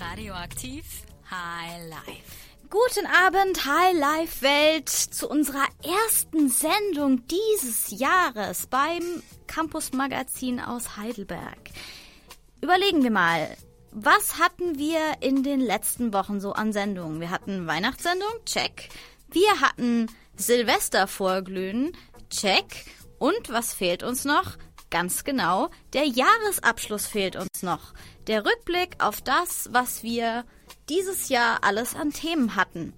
Radioaktiv High Life. Guten Abend, High Life Welt, zu unserer ersten Sendung dieses Jahres beim Campus Magazin aus Heidelberg. Überlegen wir mal, was hatten wir in den letzten Wochen so an Sendungen? Wir hatten Weihnachtssendung, check. Wir hatten Silvester vorglühen, check. Und was fehlt uns noch? Ganz genau, der Jahresabschluss fehlt uns noch. Der Rückblick auf das, was wir dieses Jahr alles an Themen hatten.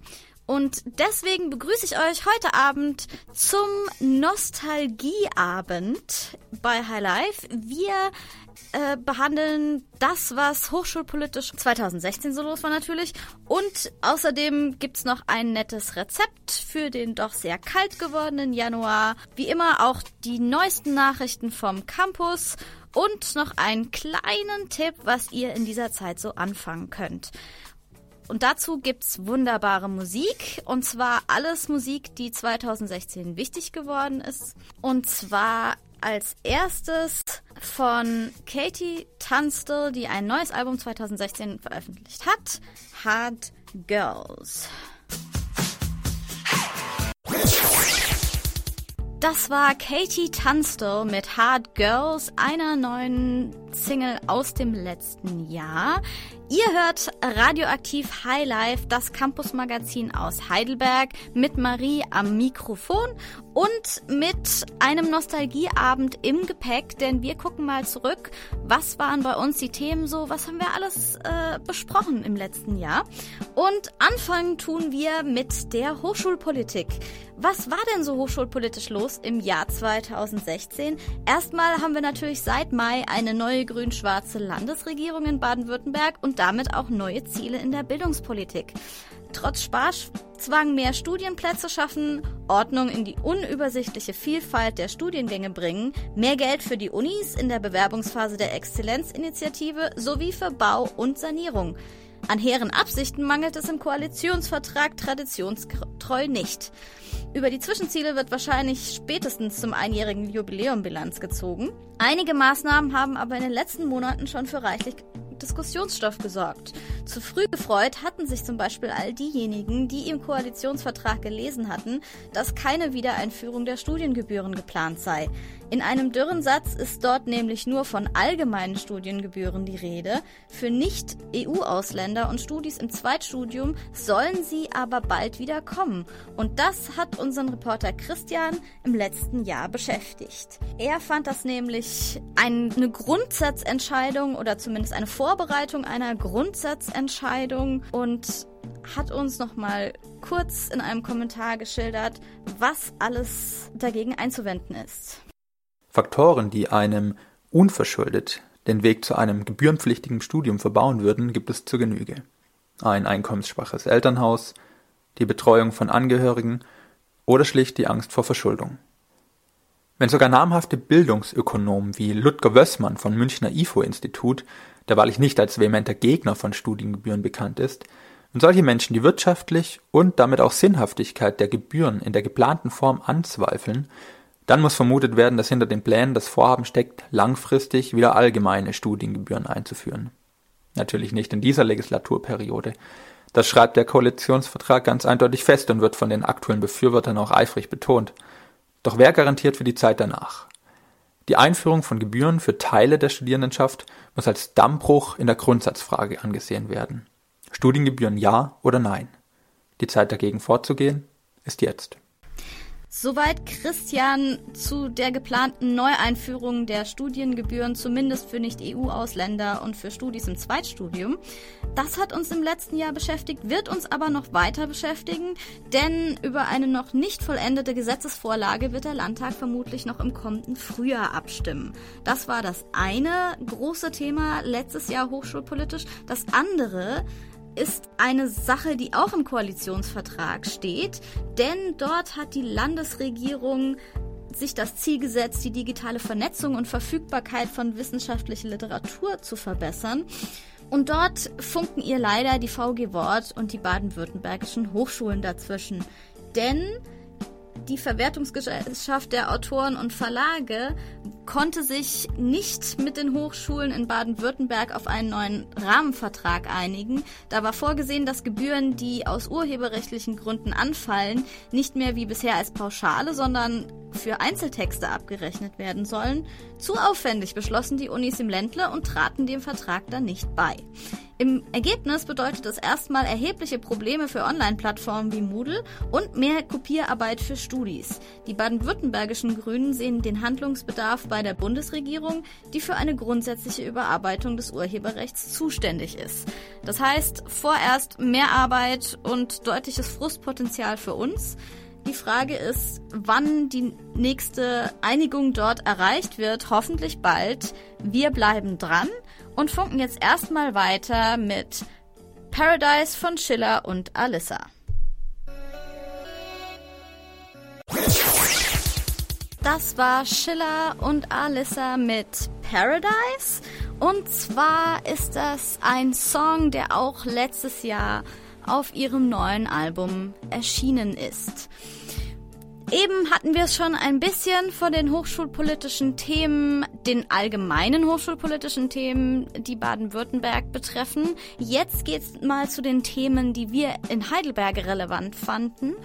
Und deswegen begrüße ich euch heute Abend zum Nostalgieabend bei High Life. Wir äh, behandeln das, was hochschulpolitisch 2016 so los war natürlich. Und außerdem gibt's noch ein nettes Rezept für den doch sehr kalt gewordenen Januar. Wie immer auch die neuesten Nachrichten vom Campus und noch einen kleinen Tipp, was ihr in dieser Zeit so anfangen könnt. Und dazu gibt's wunderbare Musik. Und zwar alles Musik, die 2016 wichtig geworden ist. Und zwar als erstes von Katie Tunstall, die ein neues Album 2016 veröffentlicht hat. Hard Girls. Das war Katie Tunstall mit Hard Girls, einer neuen Single aus dem letzten Jahr. Ihr hört Radioaktiv High Life, das Campus-Magazin aus Heidelberg, mit Marie am Mikrofon und mit einem Nostalgieabend im Gepäck, denn wir gucken mal zurück, was waren bei uns die Themen so, was haben wir alles äh, besprochen im letzten Jahr. Und anfangen tun wir mit der Hochschulpolitik. Was war denn so hochschulpolitisch los im Jahr 2016? Erstmal haben wir natürlich seit Mai eine neue grün-schwarze Landesregierung in Baden-Württemberg und damit auch neue Ziele in der Bildungspolitik. Trotz Sparzwang mehr Studienplätze schaffen, Ordnung in die unübersichtliche Vielfalt der Studiengänge bringen, mehr Geld für die Unis in der Bewerbungsphase der Exzellenzinitiative sowie für Bau und Sanierung. An hehren Absichten mangelt es im Koalitionsvertrag traditionstreu nicht. Über die Zwischenziele wird wahrscheinlich spätestens zum einjährigen Jubiläum Bilanz gezogen. Einige Maßnahmen haben aber in den letzten Monaten schon für reichlich Diskussionsstoff gesorgt. Zu früh gefreut hatten sich zum Beispiel all diejenigen, die im Koalitionsvertrag gelesen hatten, dass keine Wiedereinführung der Studiengebühren geplant sei. In einem dürren Satz ist dort nämlich nur von allgemeinen Studiengebühren die Rede. Für Nicht-EU-Ausländer und Studis im Zweitstudium sollen sie aber bald wieder kommen. Und das hat unseren Reporter Christian im letzten Jahr beschäftigt. Er fand das nämlich eine Grundsatzentscheidung oder zumindest eine Vorbereitung einer Grundsatzentscheidung und hat uns noch mal kurz in einem Kommentar geschildert, was alles dagegen einzuwenden ist. Faktoren, die einem unverschuldet den Weg zu einem gebührenpflichtigen Studium verbauen würden, gibt es zur Genüge. Ein einkommensschwaches Elternhaus, die Betreuung von Angehörigen oder schlicht die Angst vor Verschuldung. Wenn sogar namhafte Bildungsökonomen wie Ludger Wössmann vom Münchner IFO-Institut, der wahrlich nicht als vehementer Gegner von Studiengebühren bekannt ist, wenn solche Menschen die wirtschaftlich und damit auch Sinnhaftigkeit der Gebühren in der geplanten Form anzweifeln, dann muss vermutet werden, dass hinter den Plänen das Vorhaben steckt, langfristig wieder allgemeine Studiengebühren einzuführen. Natürlich nicht in dieser Legislaturperiode. Das schreibt der Koalitionsvertrag ganz eindeutig fest und wird von den aktuellen Befürwortern auch eifrig betont. Doch wer garantiert für die Zeit danach? Die Einführung von Gebühren für Teile der Studierendenschaft muss als Dammbruch in der Grundsatzfrage angesehen werden. Studiengebühren ja oder nein? Die Zeit dagegen vorzugehen ist jetzt. Soweit Christian zu der geplanten Neueinführung der Studiengebühren, zumindest für Nicht-EU-Ausländer und für Studis im Zweitstudium. Das hat uns im letzten Jahr beschäftigt, wird uns aber noch weiter beschäftigen, denn über eine noch nicht vollendete Gesetzesvorlage wird der Landtag vermutlich noch im kommenden Frühjahr abstimmen. Das war das eine große Thema letztes Jahr hochschulpolitisch. Das andere ist eine Sache, die auch im Koalitionsvertrag steht, denn dort hat die Landesregierung sich das Ziel gesetzt, die digitale Vernetzung und Verfügbarkeit von wissenschaftlicher Literatur zu verbessern. Und dort funken ihr leider die VG Wort und die baden-württembergischen Hochschulen dazwischen. Denn die Verwertungsgesellschaft der Autoren und Verlage konnte sich nicht mit den Hochschulen in Baden-Württemberg auf einen neuen Rahmenvertrag einigen. Da war vorgesehen, dass Gebühren, die aus urheberrechtlichen Gründen anfallen, nicht mehr wie bisher als Pauschale, sondern für Einzeltexte abgerechnet werden sollen. Zu aufwendig beschlossen die Unis im Ländle und traten dem Vertrag dann nicht bei. Im Ergebnis bedeutet es erstmal erhebliche Probleme für Online-Plattformen wie Moodle und mehr Kopierarbeit für Studis. Die baden-württembergischen Grünen sehen den Handlungsbedarf bei der Bundesregierung, die für eine grundsätzliche Überarbeitung des Urheberrechts zuständig ist. Das heißt, vorerst mehr Arbeit und deutliches Frustpotenzial für uns. Die Frage ist, wann die nächste Einigung dort erreicht wird. Hoffentlich bald. Wir bleiben dran und funken jetzt erstmal weiter mit Paradise von Schiller und Alyssa. Das war Schiller und Alyssa mit Paradise. Und zwar ist das ein Song, der auch letztes Jahr auf ihrem neuen Album erschienen ist. Eben hatten wir es schon ein bisschen von den hochschulpolitischen Themen, den allgemeinen hochschulpolitischen Themen, die Baden-Württemberg betreffen. Jetzt geht's mal zu den Themen, die wir in Heidelberg relevant fanden.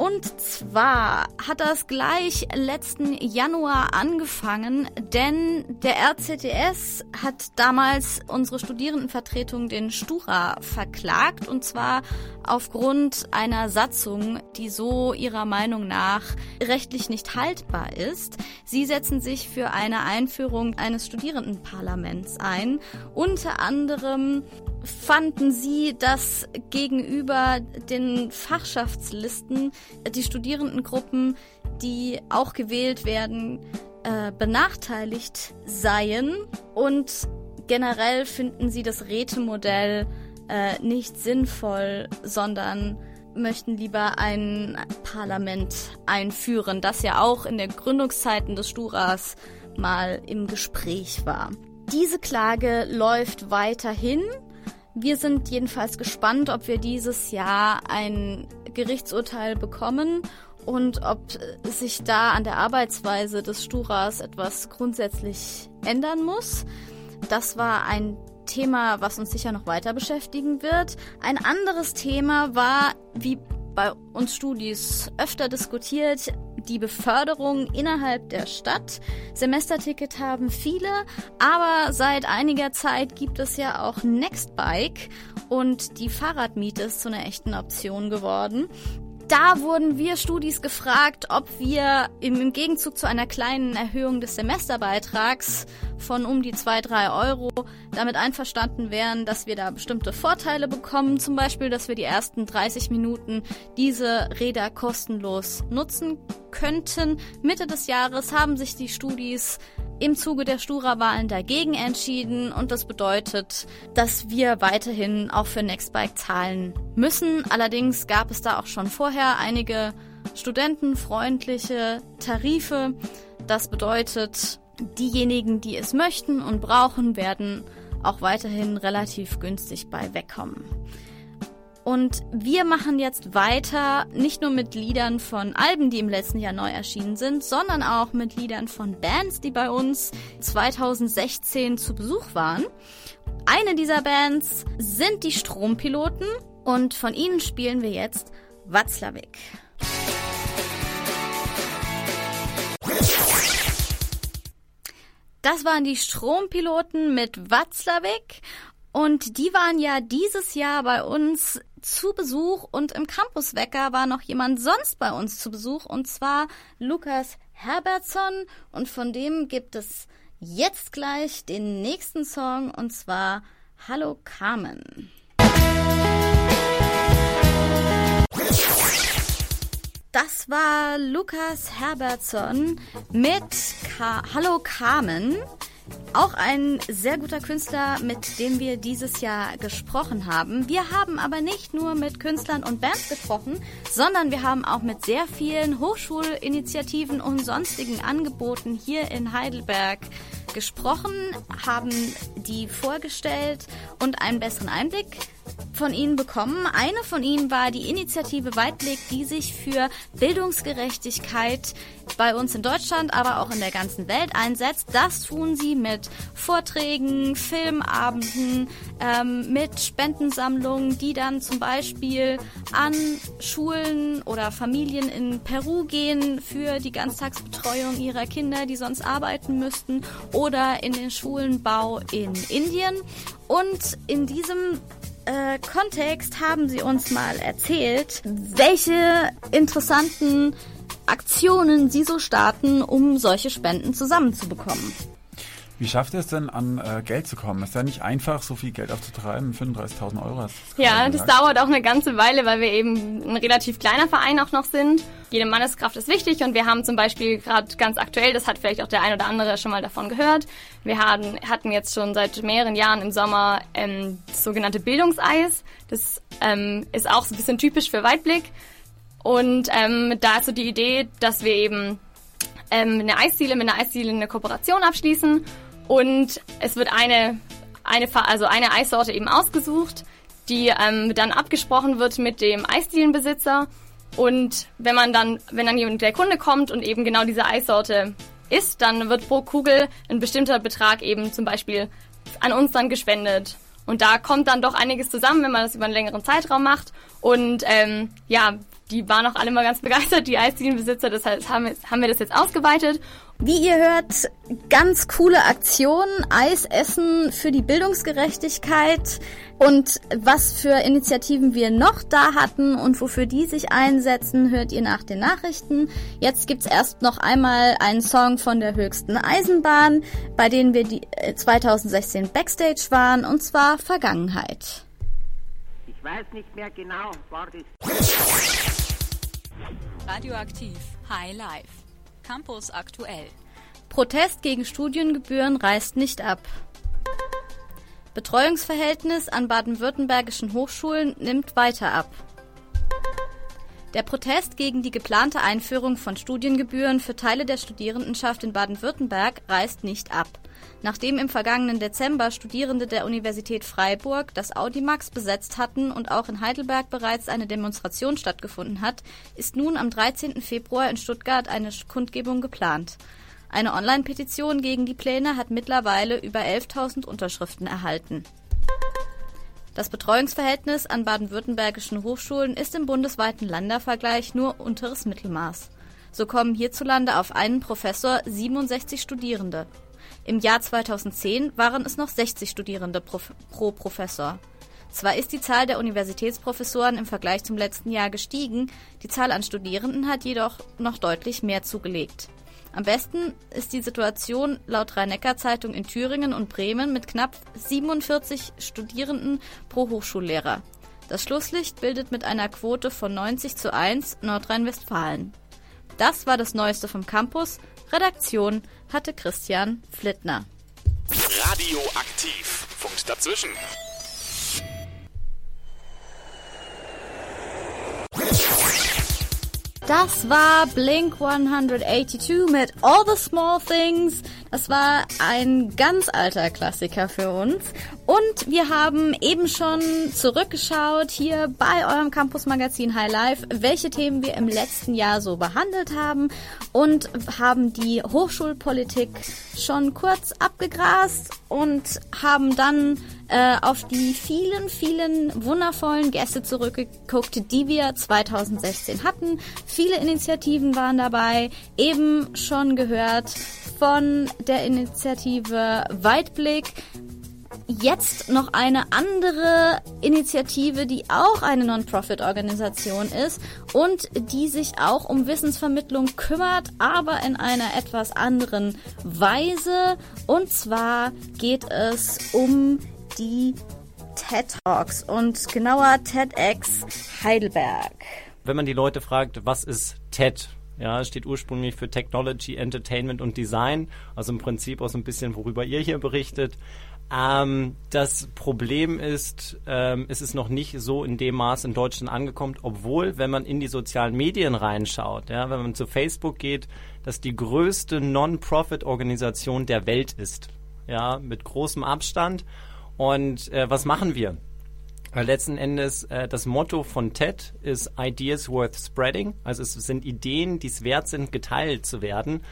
Und zwar hat das gleich letzten Januar angefangen, denn der RCTS hat damals unsere Studierendenvertretung den Stura verklagt und zwar aufgrund einer Satzung, die so ihrer Meinung nach rechtlich nicht haltbar ist. Sie setzen sich für eine Einführung eines Studierendenparlaments ein, unter anderem fanden Sie, dass gegenüber den Fachschaftslisten die Studierendengruppen, die auch gewählt werden, äh, benachteiligt seien? Und generell finden Sie das Rätemodell äh, nicht sinnvoll, sondern möchten lieber ein Parlament einführen, das ja auch in den Gründungszeiten des Sturas mal im Gespräch war. Diese Klage läuft weiterhin. Wir sind jedenfalls gespannt, ob wir dieses Jahr ein Gerichtsurteil bekommen und ob sich da an der Arbeitsweise des Sturas etwas grundsätzlich ändern muss. Das war ein Thema, was uns sicher noch weiter beschäftigen wird. Ein anderes Thema war, wie bei uns Studis öfter diskutiert, die Beförderung innerhalb der Stadt. Semesterticket haben viele, aber seit einiger Zeit gibt es ja auch Nextbike und die Fahrradmiete ist zu einer echten Option geworden da wurden wir Studis gefragt, ob wir im, Gegenzug zu einer kleinen Erhöhung des Semesterbeitrags von um die zwei drei Euro damit einverstanden wären, dass wir da bestimmte Vorteile bekommen. Zum Beispiel, dass wir die ersten 30 Minuten diese Räder kostenlos nutzen könnten. Mitte des Jahres haben sich die Studis im Zuge der Stura-Wahlen dagegen entschieden und das bedeutet, dass wir weiterhin auch für Nextbike zahlen müssen. Allerdings gab es da auch schon vorher einige studentenfreundliche Tarife. Das bedeutet, diejenigen, die es möchten und brauchen, werden auch weiterhin relativ günstig bei wegkommen. Und wir machen jetzt weiter, nicht nur mit Liedern von Alben, die im letzten Jahr neu erschienen sind, sondern auch mit Liedern von Bands, die bei uns 2016 zu Besuch waren. Eine dieser Bands sind die Strompiloten und von ihnen spielen wir jetzt Watzlawick. Das waren die Strompiloten mit Watzlawick und die waren ja dieses Jahr bei uns zu Besuch und im Campuswecker war noch jemand sonst bei uns zu Besuch und zwar Lukas Herbertson und von dem gibt es jetzt gleich den nächsten Song und zwar Hallo Carmen. Das war Lukas Herbertson mit Ka Hallo Carmen. Auch ein sehr guter Künstler, mit dem wir dieses Jahr gesprochen haben. Wir haben aber nicht nur mit Künstlern und Bands gesprochen, sondern wir haben auch mit sehr vielen Hochschulinitiativen und sonstigen Angeboten hier in Heidelberg gesprochen, haben die vorgestellt und einen besseren Einblick von ihnen bekommen. Eine von ihnen war die Initiative Weitblick, die sich für Bildungsgerechtigkeit bei uns in Deutschland, aber auch in der ganzen Welt einsetzt. Das tun sie mit Vorträgen, Filmabenden, ähm, mit Spendensammlungen, die dann zum Beispiel an Schulen oder Familien in Peru gehen für die Ganztagsbetreuung ihrer Kinder, die sonst arbeiten müssten, oder in den Schulenbau in Indien. Und in diesem äh, Kontext haben sie uns mal erzählt, welche interessanten Aktionen sie so starten, um solche Spenden zusammenzubekommen. Wie schafft ihr es denn, an äh, Geld zu kommen? Ist ja nicht einfach, so viel Geld aufzutreiben. 35.000 Euro hast du Ja, das dauert auch eine ganze Weile, weil wir eben ein relativ kleiner Verein auch noch sind. Jede Manneskraft ist wichtig und wir haben zum Beispiel gerade ganz aktuell, das hat vielleicht auch der ein oder andere schon mal davon gehört, wir hatten, hatten jetzt schon seit mehreren Jahren im Sommer ähm, das sogenannte Bildungseis. Das ähm, ist auch so ein bisschen typisch für Weitblick. Und ähm, da ist so die Idee, dass wir eben ähm, eine Eisdiele mit einer Eisdiele eine Kooperation abschließen und es wird eine, eine, also eine Eissorte eben ausgesucht, die ähm, dann abgesprochen wird mit dem Eisdielenbesitzer. Und wenn man dann, wenn dann der Kunde kommt und eben genau diese Eissorte isst, dann wird pro Kugel ein bestimmter Betrag eben zum Beispiel an uns dann gespendet. Und da kommt dann doch einiges zusammen, wenn man das über einen längeren Zeitraum macht. Und ähm, ja, die waren auch alle mal ganz begeistert, die Eisdielenbesitzer. Deshalb haben wir, haben wir das jetzt ausgeweitet. Wie ihr hört, ganz coole Aktion, Eis essen für die Bildungsgerechtigkeit und was für Initiativen wir noch da hatten und wofür die sich einsetzen, hört ihr nach den Nachrichten. Jetzt gibt's erst noch einmal einen Song von der höchsten Eisenbahn, bei denen wir die 2016 äh, Backstage waren, und zwar Vergangenheit. Ich weiß nicht mehr genau, war das. Radioaktiv High Life. Campus aktuell. Protest gegen Studiengebühren reißt nicht ab. Betreuungsverhältnis an baden-württembergischen Hochschulen nimmt weiter ab. Der Protest gegen die geplante Einführung von Studiengebühren für Teile der Studierendenschaft in Baden-Württemberg reißt nicht ab. Nachdem im vergangenen Dezember Studierende der Universität Freiburg das Audimax besetzt hatten und auch in Heidelberg bereits eine Demonstration stattgefunden hat, ist nun am 13. Februar in Stuttgart eine Kundgebung geplant. Eine Online-Petition gegen die Pläne hat mittlerweile über 11.000 Unterschriften erhalten. Das Betreuungsverhältnis an baden-württembergischen Hochschulen ist im bundesweiten Ländervergleich nur unteres Mittelmaß. So kommen hierzulande auf einen Professor 67 Studierende. Im Jahr 2010 waren es noch 60 Studierende pro, pro Professor. Zwar ist die Zahl der Universitätsprofessoren im Vergleich zum letzten Jahr gestiegen, die Zahl an Studierenden hat jedoch noch deutlich mehr zugelegt. Am besten ist die Situation laut Rhein-Neckar-Zeitung in Thüringen und Bremen mit knapp 47 Studierenden pro Hochschullehrer. Das Schlusslicht bildet mit einer Quote von 90 zu 1 Nordrhein-Westfalen. Das war das Neueste vom Campus. Redaktion hatte Christian Flittner. Radioaktiv. Funkt dazwischen. Das war Blink 182 mit All the Small Things. Das war ein ganz alter Klassiker für uns. Und wir haben eben schon zurückgeschaut hier bei eurem Campus Magazin High Life, welche Themen wir im letzten Jahr so behandelt haben und haben die Hochschulpolitik schon kurz abgegrast und haben dann äh, auf die vielen, vielen wundervollen Gäste zurückgeguckt, die wir 2016 hatten. Viele Initiativen waren dabei, eben schon gehört von der Initiative Weitblick, jetzt noch eine andere Initiative, die auch eine Non-Profit-Organisation ist und die sich auch um Wissensvermittlung kümmert, aber in einer etwas anderen Weise. Und zwar geht es um die TED Talks und genauer TEDx Heidelberg. Wenn man die Leute fragt, was ist TED? Ja, steht ursprünglich für Technology, Entertainment und Design, also im Prinzip auch so ein bisschen, worüber ihr hier berichtet. Ähm, das Problem ist, ähm, es ist noch nicht so in dem Maß in Deutschland angekommen, obwohl, wenn man in die sozialen Medien reinschaut, ja, wenn man zu Facebook geht, das die größte Non-Profit-Organisation der Welt ist. Ja, mit großem Abstand. Und äh, was machen wir? Weil letzten Endes äh, das Motto von TED ist Ideas worth spreading. Also es sind Ideen, die es wert sind, geteilt zu werden.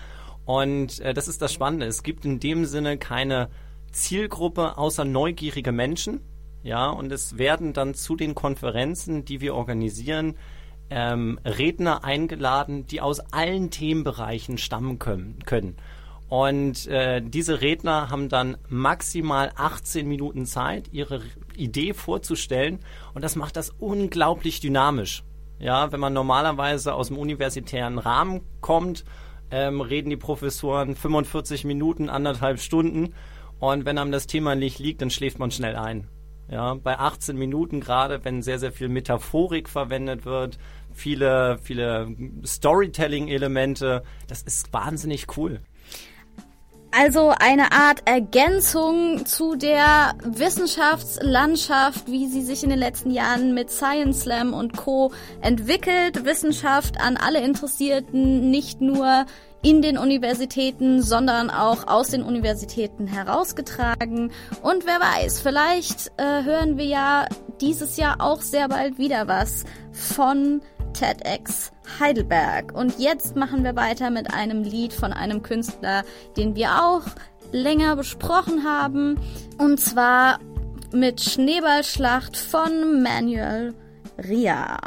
Und äh, das ist das Spannende. Es gibt in dem Sinne keine Zielgruppe außer neugierige Menschen. Ja, und es werden dann zu den Konferenzen, die wir organisieren, ähm, Redner eingeladen, die aus allen Themenbereichen stammen können. können. Und äh, diese Redner haben dann maximal 18 Minuten Zeit, ihre Idee vorzustellen. Und das macht das unglaublich dynamisch. Ja, wenn man normalerweise aus dem universitären Rahmen kommt, ähm, reden die Professoren 45 Minuten, anderthalb Stunden. Und wenn einem das Thema nicht liegt, dann schläft man schnell ein. Ja, bei 18 Minuten gerade, wenn sehr, sehr viel Metaphorik verwendet wird, viele, viele Storytelling-Elemente, das ist wahnsinnig cool. Also eine Art Ergänzung zu der Wissenschaftslandschaft, wie sie sich in den letzten Jahren mit Science Slam und Co. entwickelt. Wissenschaft an alle Interessierten, nicht nur in den Universitäten, sondern auch aus den Universitäten herausgetragen. Und wer weiß, vielleicht äh, hören wir ja dieses Jahr auch sehr bald wieder was von TEDx Heidelberg. Und jetzt machen wir weiter mit einem Lied von einem Künstler, den wir auch länger besprochen haben. Und zwar mit Schneeballschlacht von Manuel Ria.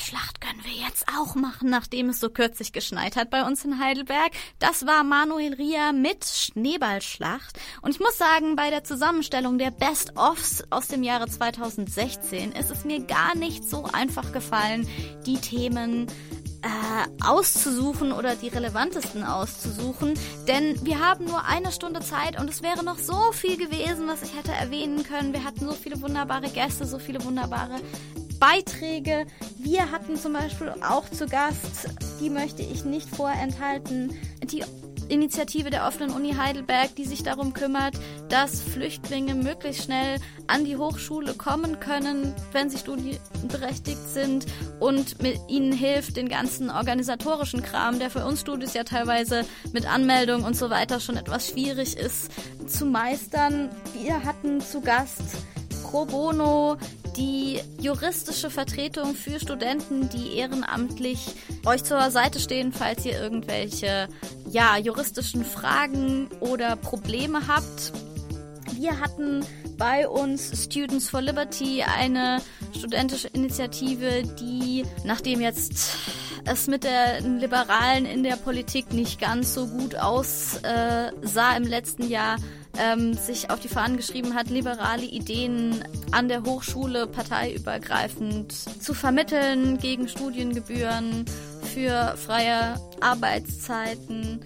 Schneeballschlacht können wir jetzt auch machen, nachdem es so kürzlich geschneit hat bei uns in Heidelberg. Das war Manuel Ria mit Schneeballschlacht. Und ich muss sagen, bei der Zusammenstellung der Best-ofs aus dem Jahre 2016 ist es mir gar nicht so einfach gefallen, die Themen äh, auszusuchen oder die relevantesten auszusuchen, denn wir haben nur eine Stunde Zeit und es wäre noch so viel gewesen, was ich hätte erwähnen können. Wir hatten so viele wunderbare Gäste, so viele wunderbare Beiträge. Wir hatten zum Beispiel auch zu Gast, die möchte ich nicht vorenthalten, die Initiative der offenen Uni Heidelberg, die sich darum kümmert, dass Flüchtlinge möglichst schnell an die Hochschule kommen können, wenn sie studienberechtigt sind und mit ihnen hilft, den ganzen organisatorischen Kram, der für uns Studis ja teilweise mit Anmeldung und so weiter schon etwas schwierig ist, zu meistern. Wir hatten zu Gast Pro Bono die juristische Vertretung für Studenten, die ehrenamtlich euch zur Seite stehen, falls ihr irgendwelche ja, juristischen Fragen oder Probleme habt. Wir hatten bei uns Students for Liberty eine studentische Initiative, die, nachdem jetzt es mit den Liberalen in der Politik nicht ganz so gut aussah im letzten Jahr, ähm, sich auf die Fahnen geschrieben hat, liberale Ideen an der Hochschule parteiübergreifend zu vermitteln gegen Studiengebühren für freie Arbeitszeiten.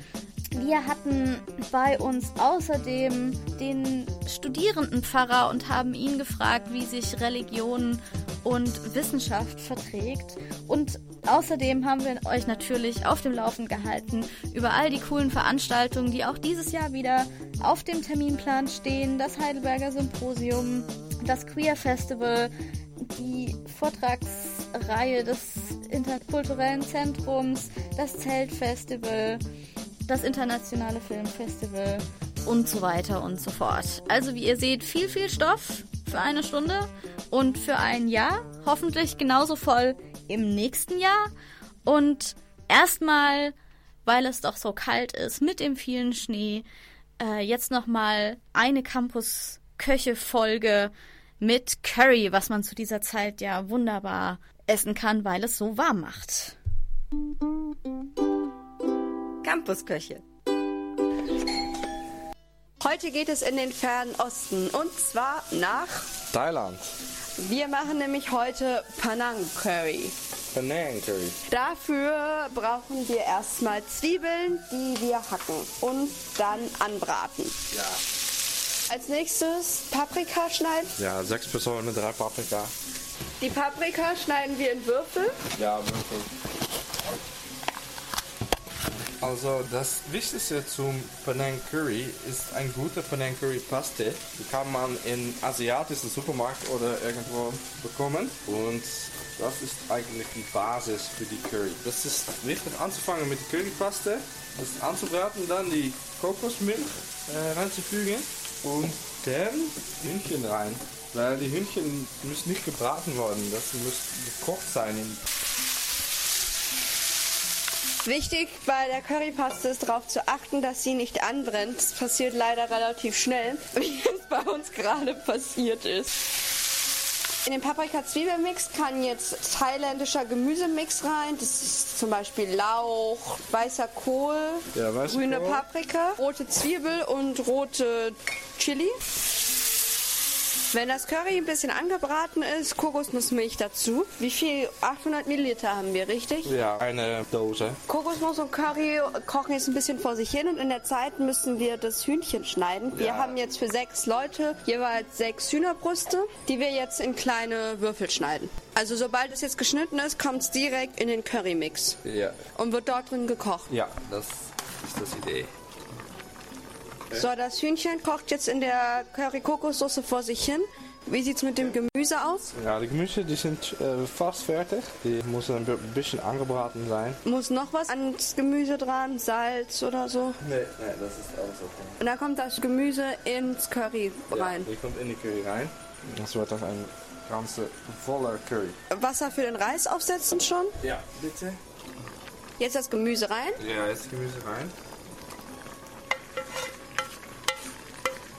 Wir hatten bei uns außerdem den Studierendenpfarrer und haben ihn gefragt, wie sich Religion und Wissenschaft verträgt. Und außerdem haben wir euch natürlich auf dem Laufen gehalten über all die coolen Veranstaltungen, die auch dieses Jahr wieder auf dem Terminplan stehen. Das Heidelberger Symposium, das Queer Festival, die Vortragsreihe des Interkulturellen Zentrums, das Zeltfestival, das Internationale Filmfestival und so weiter und so fort. Also wie ihr seht, viel, viel Stoff für eine Stunde und für ein Jahr. Hoffentlich genauso voll im nächsten Jahr. Und erstmal, weil es doch so kalt ist mit dem vielen Schnee, äh, jetzt nochmal eine Campus-Köche-Folge mit Curry, was man zu dieser Zeit ja wunderbar essen kann, weil es so warm macht. Campusköche. Heute geht es in den fernen Osten und zwar nach Thailand. Wir machen nämlich heute Panang Curry. Panang Curry. Dafür brauchen wir erstmal Zwiebeln, die wir hacken und dann anbraten. Ja. Als nächstes Paprika schneiden. Ja, sechs Personen, drei Paprika. Die Paprika schneiden wir in Würfel. Ja, Würfel. Also das Wichtigste zum Penang Curry ist ein guter Penang Curry Paste. Die kann man in asiatischen Supermarkt oder irgendwo bekommen. Und das ist eigentlich die Basis für die Curry. Das ist wichtig anzufangen mit der Currypaste. Das anzubraten, dann die Kokosmilch äh, reinzufügen und dann Hühnchen rein. Weil die Hühnchen müssen nicht gebraten worden, das muss gekocht sein. Wichtig bei der Currypaste ist darauf zu achten, dass sie nicht anbrennt. Das passiert leider relativ schnell, wie es bei uns gerade passiert ist. In den Paprika-Zwiebelmix kann jetzt thailändischer Gemüsemix rein. Das ist zum Beispiel Lauch, weißer Kohl, Ja, grüne Kohl. Paprika, rote Zwiebel und rote Chili. Wenn das Curry ein bisschen angebraten ist, Kokosnussmilch dazu. Wie viel? 800 Milliliter haben wir, richtig? Ja, eine Dose. Kokosnuss und Curry kochen jetzt ein bisschen vor sich hin und in der Zeit müssen wir das Hühnchen schneiden. Wir Ja. haben jetzt für sechs Leute jeweils sechs Hühnerbrüste, die wir jetzt in kleine Würfel schneiden. Also sobald es jetzt geschnitten ist, kommt es direkt in den Currymix Ja. und wird dort drin gekocht. Ja, das ist das Idee. So, das Hühnchen kocht jetzt in der Curry-Kokossoße vor sich hin. Wie sieht's mit dem Gemüse aus? Ja, die Gemüse die sind äh, fast fertig. Die müssen ein bi- bisschen angebraten sein. Muss noch was ans Gemüse dran? Salz oder so? Nee, nee, das ist alles okay. Und dann kommt das Gemüse ins Curry rein. Ja, die kommt in die Curry rein. Das wird dann ein ganze voller Curry. Wasser für den Reis aufsetzen schon. Ja, bitte. Jetzt das Gemüse rein. Ja, jetzt Gemüse rein.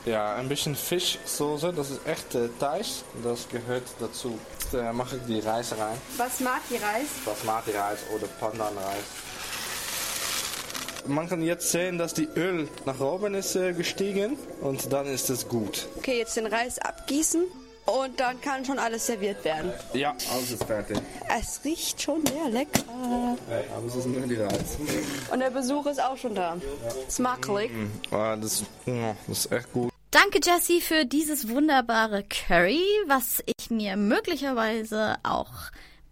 Ja, ein bisschen Fischsoße, das ist echte Thais. Das gehört dazu. Jetzt äh, mache ich die Reis rein. Was mag die Reis? Basmati-Reis oder Pandan-Reis. Man kann jetzt sehen, dass die Öl nach oben ist äh, gestiegen und dann ist es gut. Okay, jetzt den Reis abgießen und dann kann schon alles serviert werden. Ja, alles ist fertig. Es riecht schon sehr lecker. Aber es ist nur die Reis. Und der Besuch ist auch schon da. Smakelig. Ah, das, ja, das ist echt gut. Danke, Jessie, für dieses wunderbare Curry, was ich mir möglicherweise auch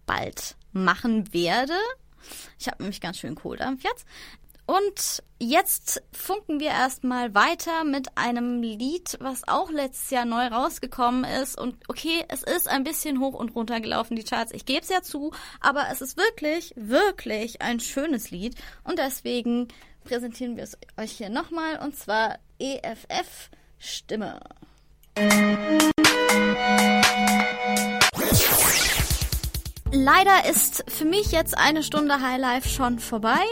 bald machen werde. Ich habe nämlich ganz schön Kohldampf jetzt. Und jetzt funken wir erstmal weiter mit einem Lied, was auch letztes Jahr neu rausgekommen ist. Und okay, es ist ein bisschen hoch und runter gelaufen, die Charts. Ich gebe es ja zu, aber es ist wirklich, wirklich ein schönes Lied. Und deswegen präsentieren wir es euch hier nochmal. Und zwar EFF Stimme. Leider ist für mich jetzt eine Stunde Highlife schon vorbei.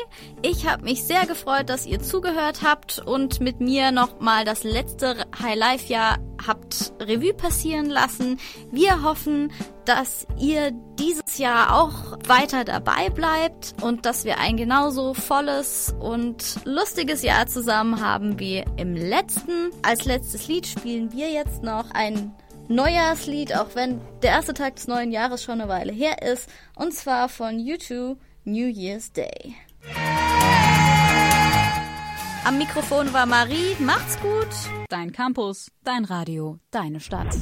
Ich habe mich sehr gefreut, dass ihr zugehört habt und mit mir nochmal das letzte Highlife-Jahr habt Revue passieren lassen. Wir hoffen, dass ihr dieses Jahr auch weiter dabei bleibt und dass wir ein genauso volles und lustiges Jahr zusammen haben wie im letzten. Als letztes Lied spielen wir jetzt noch ein Neujahrslied, auch wenn der erste Tag des neuen Jahres schon eine Weile her ist. Und zwar von U2 New Year's Day. Am Mikrofon war Marie. Macht's gut. Dein Campus, dein Radio, deine Stadt.